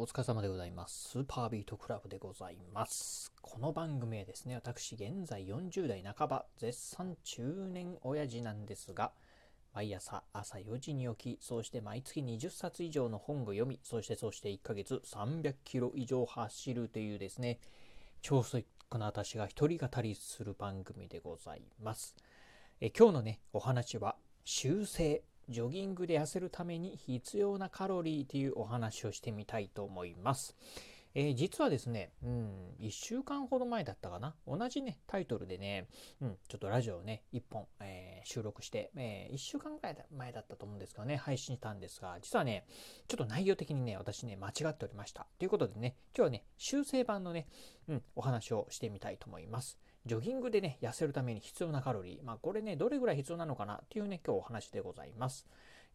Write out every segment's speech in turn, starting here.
お疲れ様でございます。スーパービートクラブでございます。この番組はですね、私、現在40代半ば、絶賛中年親父なんですが、毎朝朝4時に起き、そして毎月20冊以上の本を読み、そしてそして1ヶ月300キロ以上走るというですね、超ストイックな私が一人語りする番組でございます。え今日のね、お話は、修正。ジョギングで痩せるために必要なカロリーというお話をしてみたいと思います。えー実はですね、うん、1週間ほど前だったかな。同じね、タイトルでね、うん、ちょっとラジオをね、1本、えー収録して、え1週間ぐらい前だったと思うんですけどね、配信したんですが、実はね、ちょっと内容的にね、私ね、間違っておりました。ということでね、今日はね、修正版のね、うん、お話をしてみたいと思います。ジョギングでね、痩せるために必要なカロリー。まあ、これね、どれぐらい必要なのかなっていうね、今日お話でございます。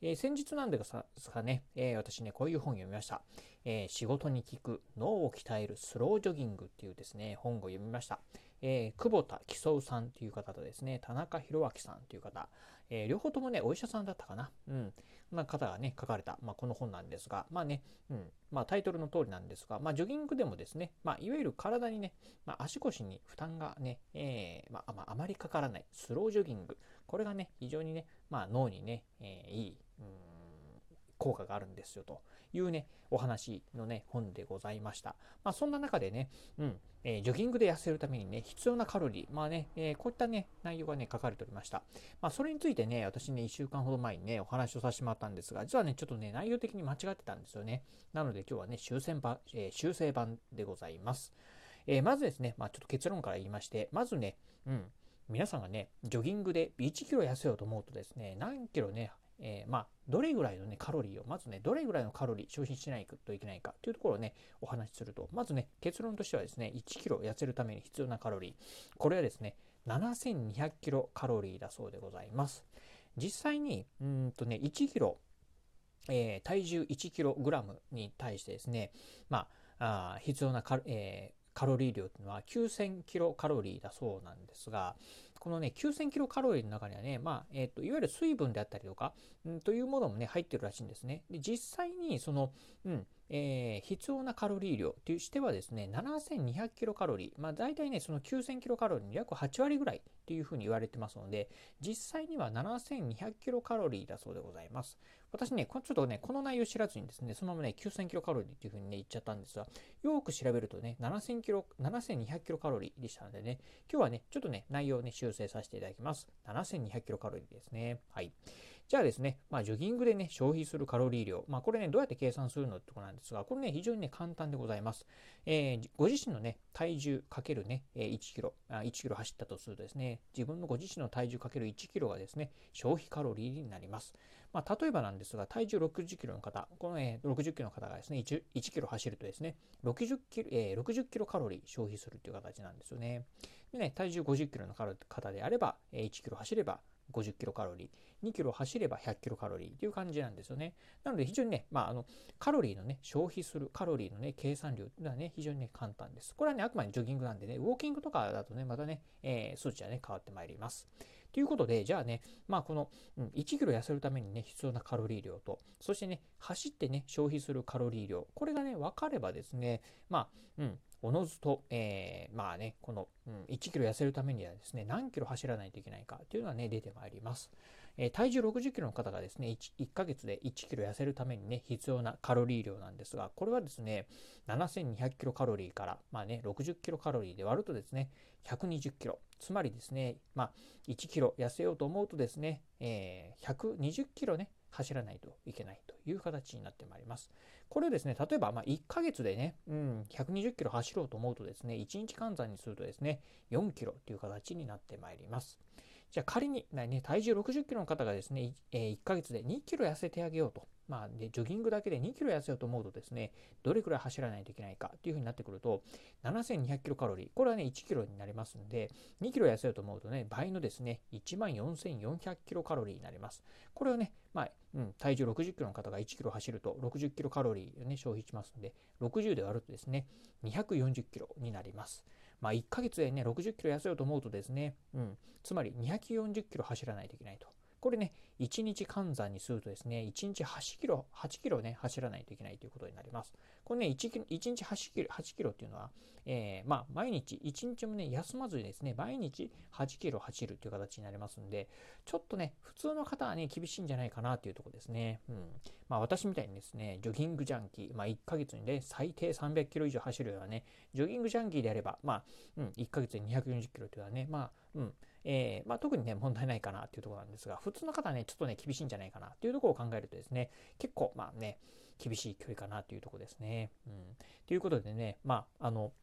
えー先日なんですかね、えー私ね、こういう本読みました。えー仕事に効く脳を鍛えるスロージョギングっていうですね、本を読みました。え久保田喜宗さんという方とですね、田中宏明さんという方、えー両方ともね、お医者さんだったかな。うん。そんな方がね、書かれた、まあ、この本なんですが、まあね、うん。まあ、タイトルの通りなんですが、まあ、ジョギングでもですね、まあ、いわゆる体にね、まあ、足腰に負担がね、えーまあ、まあまりかからないスロージョギング。これがね、非常にね、まあ、脳にね、えーいい、効果があるんですよというね、お話のね、本でございました。まあ、そんな中でね、うん、えージョギングで痩せるためにね、必要なカロリー、まあね、えーこういったね、内容がね、書かれておりました。まあ、それについてね、私ね、1週間ほど前にね、お話をさせてもらったんですが、実はね、ちょっとね、内容的に間違ってたんですよね。なので今日はね、修正版、えー修正版でございます。えーまずですね、まあ、ちょっと結論から言いまして、まずね、うん、皆さんがね、ジョギングで1キロ痩せようと思うとですね、何キロね、えーまあ、どれぐらいのね、カロリーを、まずね、どれぐらいのカロリー消費しないといけないかというところをね、お話しすると、まずね、結論としてはですね、1キロ痩せるために必要なカロリー、これはですね、7200キロカロリーだそうでございます。実際に、うんとね、1キロ、えー体重1キログラムに対してですね、まあ、あ必要なカロ,、えーカロリー量というのは9000キロカロリーだそうなんですが、このね、9000キロカロリーの中にはね、まあ、えっ、と、いわゆる水分であったりとか、うん、というものもね、入ってるらしいんですね。で、実際に、その、うん、えー必要なカロリー量としてはですね、7200キロカロリー。まあ、大体ね、その9000キロカロリーの約8割ぐらいっていうふうに言われてますので、実際には7200キロカロリーだそうでございます。私ね、ちょっとね、この内容知らずにですね、そのままね、9000キロカロリーっていうふうにね、言っちゃったんですが、よく調べるとね、7000キロ、7200キロカロリーでしたのでね、今日はね、ちょっとね、内容をね、修正させていただきます。7200キロカロリーですね。はい。じゃあですね、まあ、ジョギングでね、消費するカロリー量。まあ、これね、どうやって計算するのってころなんですが、これね、非常にね、簡単でございます。えーご自身のね、体重かけるね、1キロ、1キロ走ったとするとですね、自分のご自身の体重かける1キロがですね、消費カロリーになります。まあ、例えばなんですが、体重60キロの方、この、えー60キロの方がですね1、1キロ走るとですね、60キロ、えー60キロカロリー消費するという形なんですよね。でね、体重50キロの方であれば、1キロ走れば50キロカロリー、2キロ走れば100キロカロリーという感じなんですよね。なので非常にね、まあ、あの、カロリーのね、消費するカロリーのね、計算量っていうのはね、非常にね、簡単です。これはね、あくまでジョギングなんでね、ウォーキングとかだとね、またね、えー数値はね、変わってまいります。ということで、じゃあね、まあこの、1キロ痩せるためにね、必要なカロリー量と、そしてね、走ってね、消費するカロリー量、これがね、分かればですね、まあ、うん、おのずと、えーまあね、この、うん、1キロ痩せるためにはですね、何キロ走らないといけないかというのがね、出てまいります。えー体重60キロの方がですね1、1ヶ月で1キロ痩せるためにね、必要なカロリー量なんですが、これはですね、7200キロカロリーから、まあね、60キロカロリーで割るとですね、120キロ。つまりですね、まあ、1キロ痩せようと思うとですね、えー120キロね、走らないといけないという形になってまいります。これですね、例えば、ま、1ヶ月でね、うん、120キロ走ろうと思うとですね、1日換算にするとですね、4キロという形になってまいります。じゃあ仮に、ね、体重60キロの方がですね、え1ヶ月で2キロ痩せてあげようと。まあ、で、ジョギングだけで2キロ痩せようと思うとですね、どれくらい走らないといけないかっていうふうになってくると、7200キロカロリー。これはね、1キロになりますんで、2キロ痩せようと思うとね、倍のですね、14,400キロカロリーになります。これをね、まあ、うん、体重60キロの方が1キロ走ると60キロカロリーをね、消費しますんで、60で割るとですね、240キロになります。まあ、1ヶ月でね、60キロ痩せようと思うとですね、うん、つまり240キロ走らないといけないと。これね、1日換算にするとですね、1日8キロ、8キロね、走らないといけないということになります。これね、1, 1日8キロ、8キロっていうのは、えー、まあ、毎日、1日もね、休まずにですね、毎日8キロ走るという形になりますんで、ちょっとね、普通の方はね、厳しいんじゃないかなというところですね。うん。まあ、私みたいにですね、ジョギングジャンキー、まあ、1ヶ月にね、最低300キロ以上走るようなね、ジョギングジャンキーであれば、まあ、うん、1ヶ月に240キロというのはね、まあ、うん、えー、まあ、特にね、問題ないかなっていうところなんですが、普通の方はね、ちょっとね、厳しいんじゃないかなっていうところを考えるとですね、結構、まあね、厳しい距離かなというところですね。うん。ということでね、まあ、あの、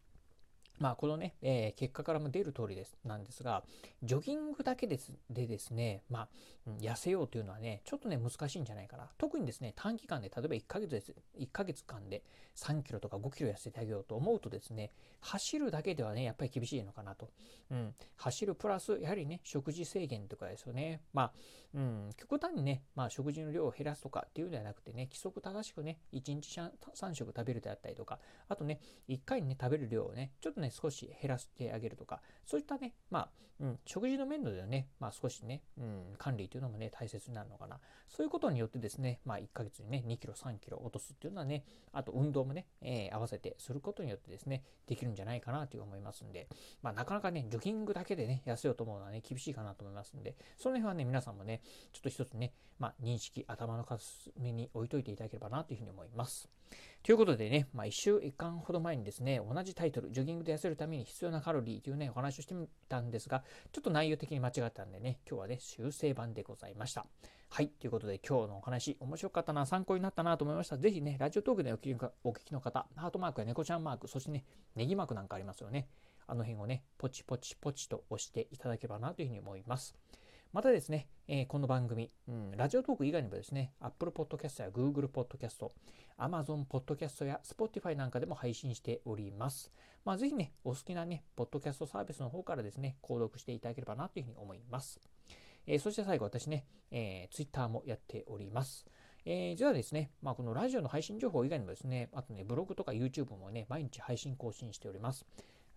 まあ、このね、えー、結果からも出る通りです、なんですが、ジョギングだけですでですね、まあ、痩せようというのはね、ちょっとね、難しいんじゃないかな。特にですね、短期間で、例えば1ヶ月です、1ヶ月間で3キロとか5キロ痩せてあげようと思うとですね、走るだけではね、やっぱり厳しいのかなと。うん。走るプラス、やはりね、食事制限とかですよね。まあ、うん、極端にね、まあ、食事の量を減らすとかっていうのではなくてね、規則正しくね、1日3食食べるであったりとか、あとね、1回にね、食べる量をね、ちょっとね、少し減らしてあげるとか、そういったね、まあ、うん、食事の面ではね、まあ少しね、うん、管理というのもね、大切になるのかな。そういうことによってですね、まあ1ヶ月にね、2キロ、3キロ落とすっていうのはね、あと運動もね、えー、合わせてすることによってですね、できるんじゃないかなという思いますんで、まあなかなかね、ジョギングだけでね、痩せようと思うのはね、厳しいかなと思いますんで、その辺はね、皆さんもね、ちょっと一つね、まあ認識、頭の片隅に置いといていただければなというふうに思います。ということでね、まあ、1週1間ほど前にですね、同じタイトル、ジョギングで痩せるために必要なカロリーというね、お話をしてみたんですが、ちょっと内容的に間違ったんでね、今日はね、修正版でございました。はい。ということで、今日のお話、面白かったな、参考になったなと思いました。ぜひね、ラジオトークでお聞お聞きの方、ハートマークや猫ちゃんマーク、そしてね、ネギマークなんかありますよね。あの辺をね、ポチポチポチと押していただければなというふうに思います。またですね、えー、この番組、うん、ラジオトーク以外にもですね、Apple Podcast や Google Podcast、Amazon Podcast や Spotify なんかでも配信しております。まあ、ぜひね、お好きなね、ポッドキャストサービスの方からですね、購読していただければなというふうに思います。えー、そして最後、私ね、えー、Twitter もやっております。えー、実はですね、まあ、このラジオの配信情報以外にもですね、あとね、ブログとか YouTube もね、毎日配信更新しております。